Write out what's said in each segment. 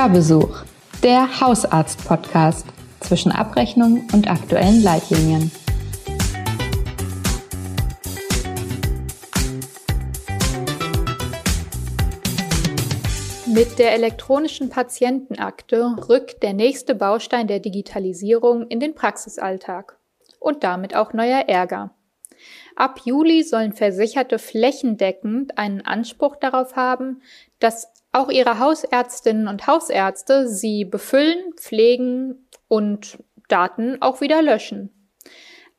Hörbesuch, der Hausarzt-Podcast zwischen Abrechnung und aktuellen Leitlinien. Mit der elektronischen Patientenakte rückt der nächste Baustein der Digitalisierung in den Praxisalltag und damit auch neuer Ärger. Ab Juli sollen Versicherte flächendeckend einen Anspruch darauf haben, dass auch ihre Hausärztinnen und Hausärzte sie befüllen, pflegen und Daten auch wieder löschen.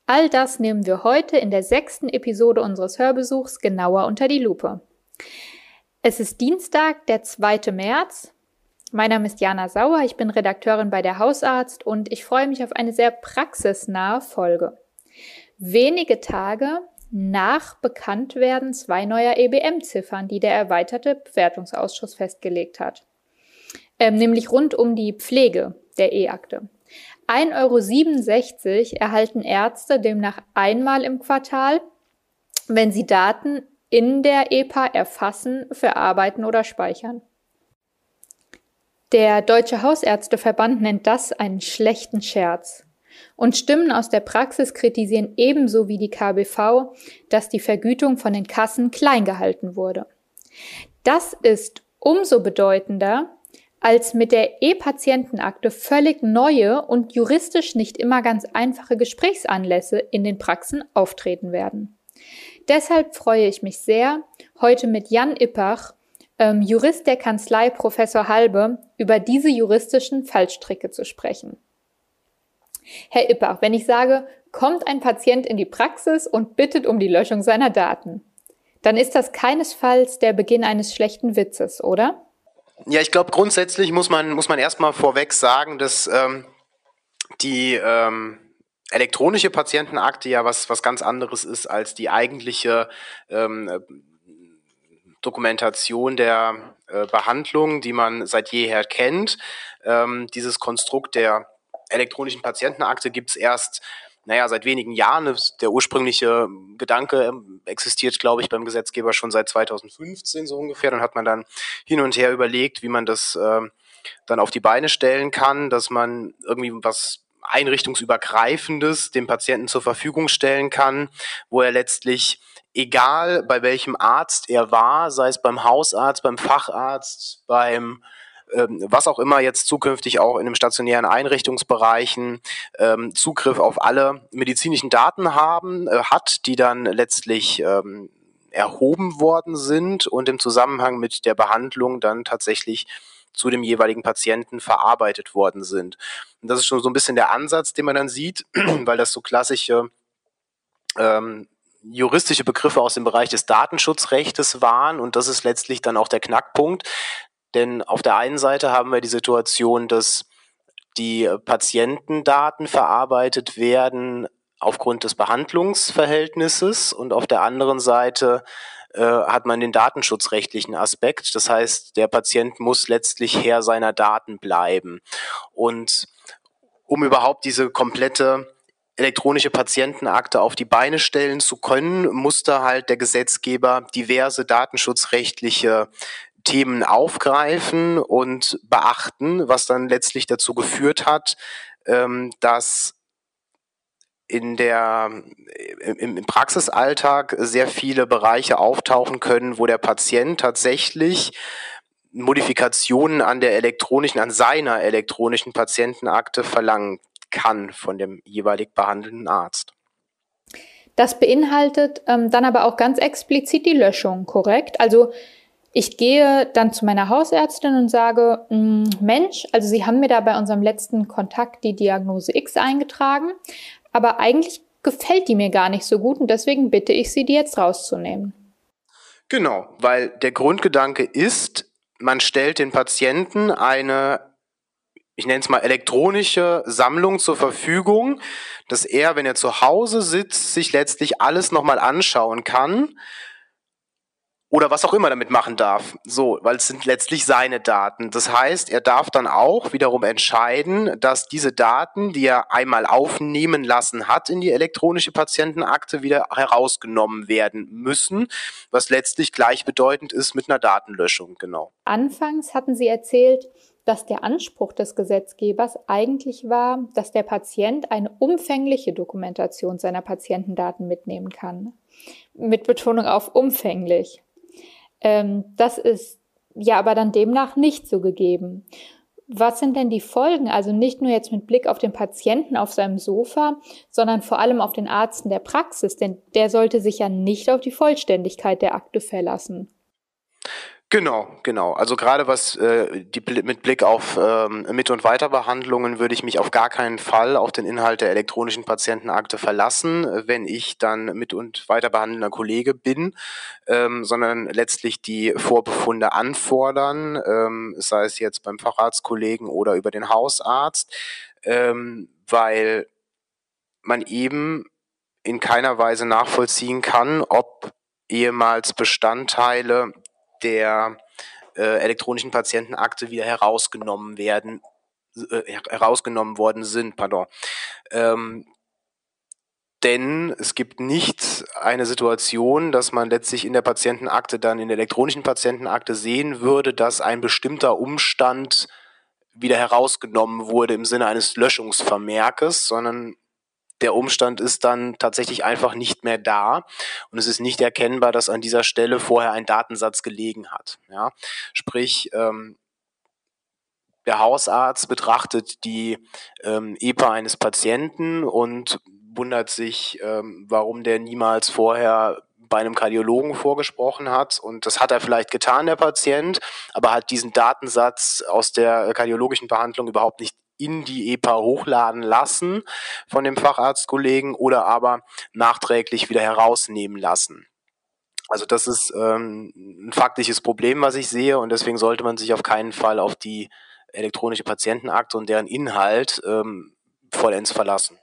All das nehmen wir heute in der sechsten Episode unseres Hörbesuchs genauer unter die Lupe. Es ist Dienstag, der 2. März. Mein Name ist Jana Sauer, ich bin Redakteurin bei der Hausarzt und ich freue mich auf eine sehr praxisnahe Folge. Wenige Tage nach Bekanntwerden zwei neuer EBM-Ziffern, die der erweiterte Bewertungsausschuss festgelegt hat. Ähm, nämlich rund um die Pflege der E-Akte. 1,67 Euro erhalten Ärzte demnach einmal im Quartal, wenn sie Daten in der EPA erfassen, verarbeiten oder speichern. Der Deutsche Hausärzteverband nennt das einen schlechten Scherz. Und Stimmen aus der Praxis kritisieren ebenso wie die KBV, dass die Vergütung von den Kassen klein gehalten wurde. Das ist umso bedeutender, als mit der E-Patientenakte völlig neue und juristisch nicht immer ganz einfache Gesprächsanlässe in den Praxen auftreten werden. Deshalb freue ich mich sehr, heute mit Jan Ippach, ähm, Jurist der Kanzlei Professor Halbe, über diese juristischen Fallstricke zu sprechen. Herr Ippach, wenn ich sage, kommt ein Patient in die Praxis und bittet um die Löschung seiner Daten, dann ist das keinesfalls der Beginn eines schlechten Witzes, oder? Ja, ich glaube, grundsätzlich muss man, muss man erstmal vorweg sagen, dass ähm, die ähm, elektronische Patientenakte ja was, was ganz anderes ist als die eigentliche ähm, Dokumentation der äh, Behandlung, die man seit jeher kennt. Ähm, dieses Konstrukt der elektronischen Patientenakte gibt es erst, naja, seit wenigen Jahren. Der ursprüngliche Gedanke ähm, existiert, glaube ich, beim Gesetzgeber schon seit 2015 so ungefähr. Dann hat man dann hin und her überlegt, wie man das äh, dann auf die Beine stellen kann, dass man irgendwie was einrichtungsübergreifendes dem Patienten zur Verfügung stellen kann, wo er letztlich egal bei welchem Arzt er war, sei es beim Hausarzt, beim Facharzt, beim ähm, was auch immer jetzt zukünftig auch in den stationären Einrichtungsbereichen ähm, Zugriff auf alle medizinischen Daten haben, äh, hat, die dann letztlich ähm, erhoben worden sind und im Zusammenhang mit der Behandlung dann tatsächlich zu dem jeweiligen Patienten verarbeitet worden sind. Und das ist schon so ein bisschen der Ansatz, den man dann sieht, weil das so klassische ähm, juristische Begriffe aus dem Bereich des Datenschutzrechtes waren und das ist letztlich dann auch der Knackpunkt, denn auf der einen Seite haben wir die Situation, dass die Patientendaten verarbeitet werden aufgrund des Behandlungsverhältnisses und auf der anderen Seite äh, hat man den datenschutzrechtlichen Aspekt. Das heißt, der Patient muss letztlich Herr seiner Daten bleiben. Und um überhaupt diese komplette elektronische Patientenakte auf die Beine stellen zu können, musste halt der Gesetzgeber diverse datenschutzrechtliche Themen aufgreifen und beachten, was dann letztlich dazu geführt hat, ähm, dass in der, im, im Praxisalltag sehr viele Bereiche auftauchen können, wo der Patient tatsächlich Modifikationen an der elektronischen, an seiner elektronischen Patientenakte verlangen kann von dem jeweilig behandelnden Arzt. Das beinhaltet ähm, dann aber auch ganz explizit die Löschung, korrekt? Also ich gehe dann zu meiner Hausärztin und sage, hm, Mensch, also Sie haben mir da bei unserem letzten Kontakt die Diagnose X eingetragen, aber eigentlich gefällt die mir gar nicht so gut und deswegen bitte ich Sie, die jetzt rauszunehmen. Genau, weil der Grundgedanke ist, man stellt den Patienten eine, ich nenne es mal elektronische Sammlung zur Verfügung, dass er, wenn er zu Hause sitzt, sich letztlich alles nochmal anschauen kann oder was auch immer damit machen darf. So, weil es sind letztlich seine Daten. Das heißt, er darf dann auch wiederum entscheiden, dass diese Daten, die er einmal aufnehmen lassen hat in die elektronische Patientenakte, wieder herausgenommen werden müssen, was letztlich gleichbedeutend ist mit einer Datenlöschung, genau. Anfangs hatten Sie erzählt, dass der Anspruch des Gesetzgebers eigentlich war, dass der Patient eine umfängliche Dokumentation seiner Patientendaten mitnehmen kann. Mit Betonung auf umfänglich. Ähm, das ist ja aber dann demnach nicht so gegeben. Was sind denn die Folgen? Also nicht nur jetzt mit Blick auf den Patienten auf seinem Sofa, sondern vor allem auf den Arzt in der Praxis, denn der sollte sich ja nicht auf die Vollständigkeit der Akte verlassen. Genau, genau. Also gerade was äh, die, mit Blick auf ähm, Mit- und Weiterbehandlungen würde ich mich auf gar keinen Fall auf den Inhalt der elektronischen Patientenakte verlassen, wenn ich dann Mit- und Weiterbehandelnder Kollege bin, ähm, sondern letztlich die Vorbefunde anfordern, ähm, sei es jetzt beim Facharztkollegen oder über den Hausarzt, ähm, weil man eben in keiner Weise nachvollziehen kann, ob ehemals Bestandteile der äh, elektronischen Patientenakte wieder herausgenommen werden, äh, herausgenommen worden sind, pardon. Ähm, denn es gibt nicht eine Situation, dass man letztlich in der Patientenakte dann in der elektronischen Patientenakte sehen würde, dass ein bestimmter Umstand wieder herausgenommen wurde im Sinne eines Löschungsvermerkes, sondern der Umstand ist dann tatsächlich einfach nicht mehr da und es ist nicht erkennbar, dass an dieser Stelle vorher ein Datensatz gelegen hat. Ja? Sprich, ähm, der Hausarzt betrachtet die ähm, EPA eines Patienten und wundert sich, ähm, warum der niemals vorher bei einem Kardiologen vorgesprochen hat. Und das hat er vielleicht getan, der Patient, aber hat diesen Datensatz aus der kardiologischen Behandlung überhaupt nicht in die EPA hochladen lassen von dem Facharztkollegen oder aber nachträglich wieder herausnehmen lassen. Also das ist ähm, ein faktisches Problem, was ich sehe und deswegen sollte man sich auf keinen Fall auf die elektronische Patientenakte und deren Inhalt ähm, vollends verlassen.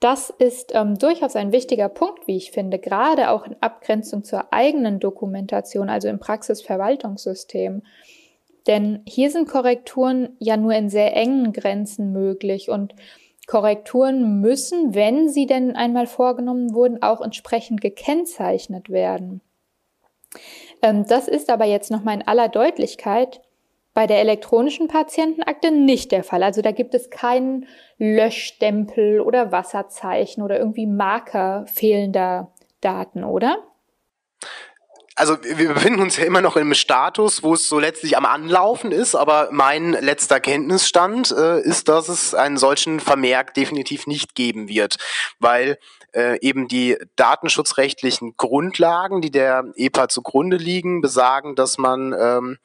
Das ist ähm, durchaus ein wichtiger Punkt, wie ich finde, gerade auch in Abgrenzung zur eigenen Dokumentation, also im Praxisverwaltungssystem. Denn hier sind Korrekturen ja nur in sehr engen Grenzen möglich und Korrekturen müssen, wenn sie denn einmal vorgenommen wurden, auch entsprechend gekennzeichnet werden. Ähm, das ist aber jetzt nochmal in aller Deutlichkeit bei der elektronischen Patientenakte nicht der Fall. Also da gibt es keinen Löschstempel oder Wasserzeichen oder irgendwie Marker fehlender Daten, oder? Also wir befinden uns ja immer noch einem Status, wo es so letztlich am Anlaufen ist, aber mein letzter Kenntnisstand äh, ist, dass es einen solchen Vermerk definitiv nicht geben wird, weil äh, eben die datenschutzrechtlichen Grundlagen, die der EPA zugrunde liegen, besagen, dass man ähm,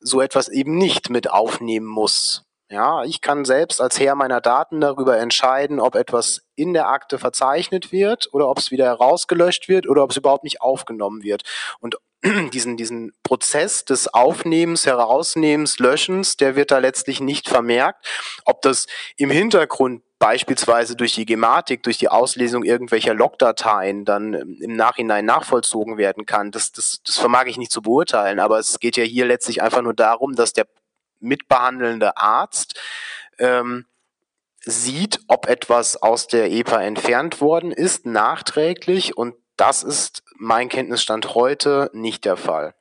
so etwas eben nicht mit aufnehmen muss. Ja, ich kann selbst als Herr meiner Daten darüber entscheiden, ob etwas in der Akte verzeichnet wird oder ob es wieder herausgelöscht wird oder ob es überhaupt nicht aufgenommen wird. Und diesen, diesen Prozess des Aufnehmens, Herausnehmens, Löschens, der wird da letztlich nicht vermerkt. Ob das im Hintergrund beispielsweise durch die Gematik, durch die Auslesung irgendwelcher Logdateien dann im Nachhinein nachvollzogen werden kann, das, das, das vermag ich nicht zu beurteilen. Aber es geht ja hier letztlich einfach nur darum, dass der mitbehandelnde Arzt ähm, sieht, ob etwas aus der EPA entfernt worden ist, nachträglich. Und das ist mein Kenntnisstand heute nicht der Fall.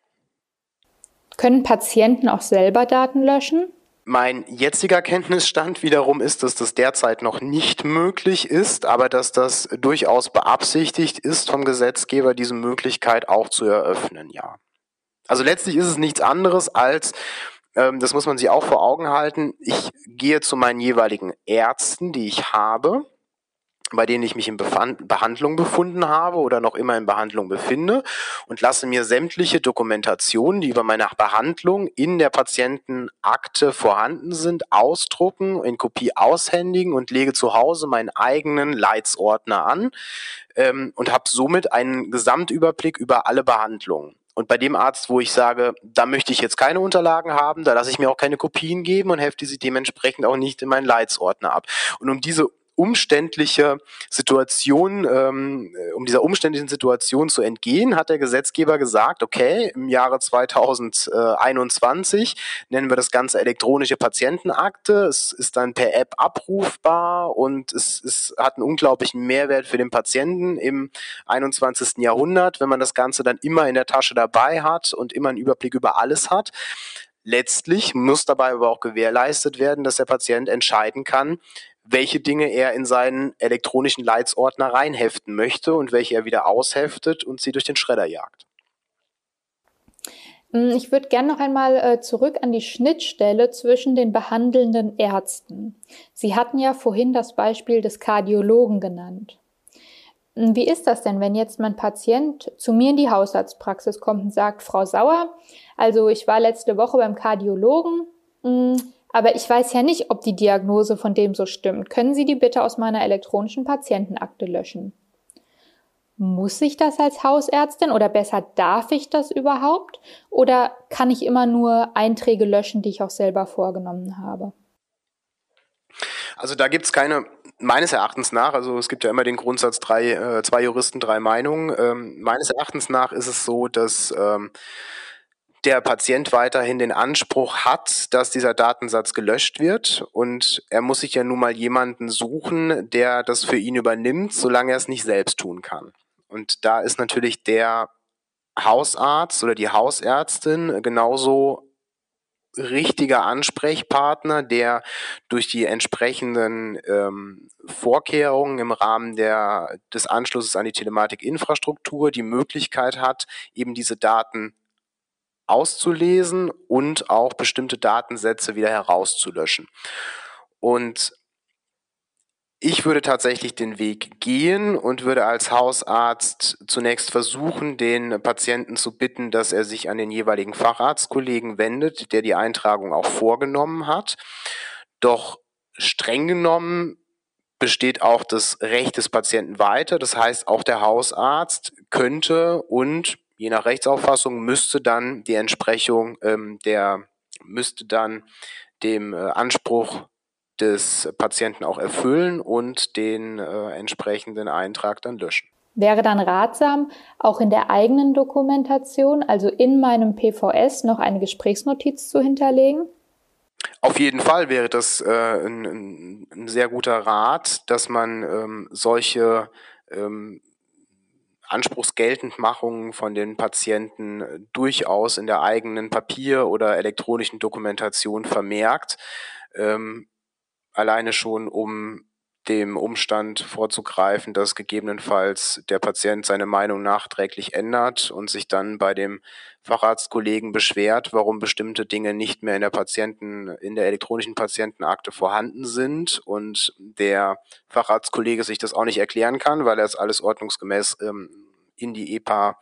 Können Patienten auch selber Daten löschen? Mein jetziger Kenntnisstand wiederum ist, dass das derzeit noch nicht möglich ist, aber dass das durchaus beabsichtigt ist vom Gesetzgeber, diese Möglichkeit auch zu eröffnen, ja. Also letztlich ist es nichts anderes als ähm, das muss man sich auch vor Augen halten, ich gehe zu meinen jeweiligen Ärzten, die ich habe, bei denen ich mich in Befand Behandlung befunden habe oder noch immer in Behandlung befinde und lasse mir sämtliche Dokumentationen, die über meine Behandlung in der Patientenakte vorhanden sind, ausdrucken, in Kopie aushändigen und lege zu Hause meinen eigenen Leitsordner an ähm, und habe somit einen Gesamtüberblick über alle Behandlungen. Und bei dem Arzt, wo ich sage, da möchte ich jetzt keine Unterlagen haben, da lasse ich mir auch keine Kopien geben und hefte sie dementsprechend auch nicht in meinen Leitsordner ab. Und um diese umständliche Situation, ähm, um dieser umständlichen Situation zu entgehen, hat der Gesetzgeber gesagt, okay, im Jahre 2021 nennen wir das Ganze elektronische Patientenakte. Es ist dann per App abrufbar und es, es hat einen unglaublichen Mehrwert für den Patienten im 21. Jahrhundert, wenn man das Ganze dann immer in der Tasche dabei hat und immer einen Überblick über alles hat. Letztlich muss dabei aber auch gewährleistet werden, dass der Patient entscheiden kann, welche Dinge er in seinen elektronischen Leitsordner reinheften möchte und welche er wieder ausheftet und sie durch den Schredder jagt. Hm, ich würde gerne noch einmal äh, zurück an die Schnittstelle zwischen den behandelnden Ärzten. Sie hatten ja vorhin das Beispiel des Kardiologen genannt. Hm, wie ist das denn, wenn jetzt mein Patient zu mir in die Hausarztpraxis kommt und sagt, Frau Sauer, also ich war letzte Woche beim Kardiologen, hm, aber ich weiß ja nicht, ob die Diagnose von dem so stimmt. Können Sie die bitte aus meiner elektronischen Patientenakte löschen? Muss ich das als Hausärztin oder besser darf ich das überhaupt? Oder kann ich immer nur Einträge löschen, die ich auch selber vorgenommen habe? Also da gibt es keine, meines Erachtens nach, also es gibt ja immer den Grundsatz drei, äh, zwei Juristen, drei Meinungen. Ähm, meines Erachtens nach ist es so, dass ähm, der Patient weiterhin den Anspruch hat, dass dieser Datensatz gelöscht wird. Und er muss sich ja nun mal jemanden suchen, der das für ihn übernimmt, solange er es nicht selbst tun kann. Und da ist natürlich der Hausarzt oder die Hausärztin genauso richtiger Ansprechpartner, der durch die entsprechenden ähm, Vorkehrungen im Rahmen der, des Anschlusses an die Telematikinfrastruktur die Möglichkeit hat, eben diese Daten auszulesen und auch bestimmte Datensätze wieder herauszulöschen. Und ich würde tatsächlich den Weg gehen und würde als Hausarzt zunächst versuchen, den Patienten zu bitten, dass er sich an den jeweiligen Facharztkollegen wendet, der die Eintragung auch vorgenommen hat. Doch streng genommen besteht auch das Recht des Patienten weiter. Das heißt, auch der Hausarzt könnte und je nach Rechtsauffassung müsste dann die Entsprechung ähm, der müsste dann dem äh, Anspruch des Patienten auch erfüllen und den äh, entsprechenden Eintrag dann löschen. Wäre dann ratsam, auch in der eigenen Dokumentation, also in meinem PVS, noch eine Gesprächsnotiz zu hinterlegen? Auf jeden Fall wäre das äh, ein, ein, sehr guter Rat, dass man ähm, solche ähm, Anspruchsgeltendmachungen von den Patienten durchaus in der eigenen Papier- oder elektronischen Dokumentation vermerkt. Ähm, alleine schon, um dem Umstand vorzugreifen, dass gegebenenfalls der Patient seine Meinung nachträglich ändert und sich dann bei dem Facharztkollegen beschwert, warum bestimmte Dinge nicht mehr in der Patienten, in der elektronischen Patientenakte vorhanden sind und der Facharztkollege sich das auch nicht erklären kann, weil er es alles ordnungsgemäß ähm, in die EPA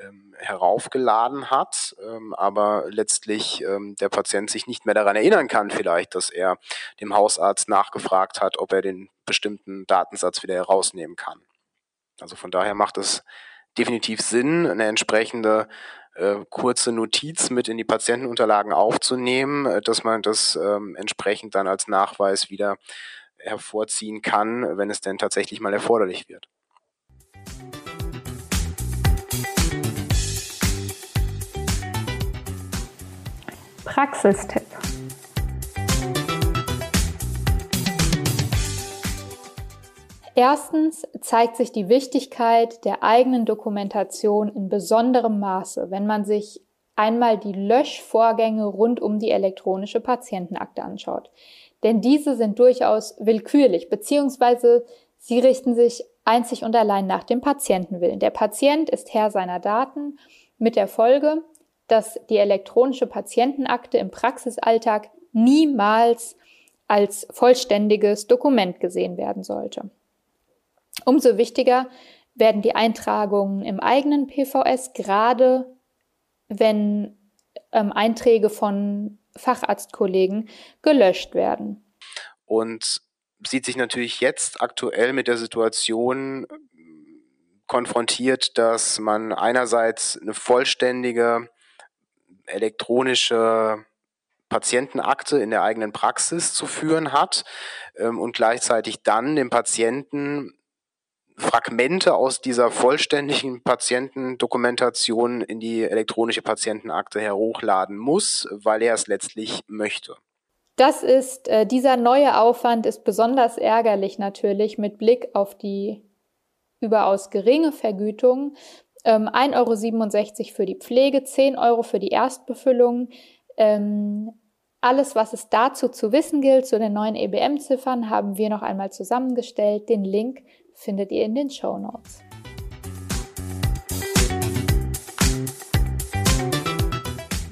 ähm, heraufgeladen hat, ähm, aber letztlich ähm, der Patient sich nicht mehr daran erinnern kann, vielleicht, dass er dem Hausarzt nachgefragt hat, ob er den bestimmten Datensatz wieder herausnehmen kann. Also von daher macht es definitiv Sinn, eine entsprechende äh, kurze Notiz mit in die Patientenunterlagen aufzunehmen, äh, dass man das ähm, entsprechend dann als Nachweis wieder hervorziehen kann, wenn es denn tatsächlich mal erforderlich wird. Praxistipp. Erstens zeigt sich die Wichtigkeit der eigenen Dokumentation in besonderem Maße, wenn man sich einmal die Löschvorgänge rund um die elektronische Patientenakte anschaut. Denn diese sind durchaus willkürlich, beziehungsweise sie richten sich einzig und allein nach dem Patientenwillen. Der Patient ist Herr seiner Daten mit der Folge, dass die elektronische Patientenakte im Praxisalltag niemals als vollständiges Dokument gesehen werden sollte. Umso wichtiger werden die Eintragungen im eigenen PVS, gerade wenn ähm, Einträge von Facharztkollegen gelöscht werden. Und sieht sich natürlich jetzt aktuell mit der Situation konfrontiert, dass man einerseits eine vollständige elektronische Patientenakte in der eigenen Praxis zu führen hat ähm, und gleichzeitig dann dem Patienten Fragmente aus dieser vollständigen Patientendokumentation in die elektronische Patientenakte herochladen muss, weil er es letztlich möchte. Das ist, äh, dieser neue Aufwand ist besonders ärgerlich natürlich mit Blick auf die überaus geringe Vergütung, ähm, 1,67 Euro für die Pflege, 10 Euro für die Erstbefüllung. Ähm, alles, was es dazu zu wissen gilt, zu den neuen EBM-Ziffern, haben wir noch einmal zusammengestellt. Den Link findet ihr in den Show Notes.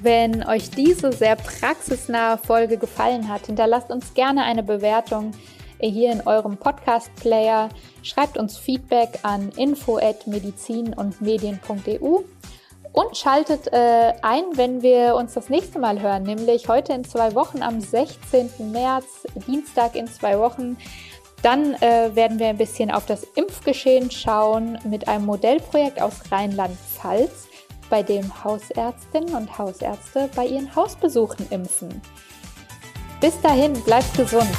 Wenn euch diese sehr praxisnahe Folge gefallen hat, hinterlasst uns gerne eine Bewertung hier in eurem Podcast-Player. Schreibt uns Feedback an info@medizin und medien.eu und schaltet äh, ein, wenn wir uns das nächste Mal hören, nämlich heute in zwei Wochen am 16. März, Dienstag in zwei Wochen. Dann äh, werden wir ein bisschen auf das Impfgeschehen schauen mit einem Modellprojekt aus Rheinland-Pfalz, bei dem Hausärztinnen und Hausärzte bei ihren Hausbesuchen impfen. Bis dahin, bleibt gesund!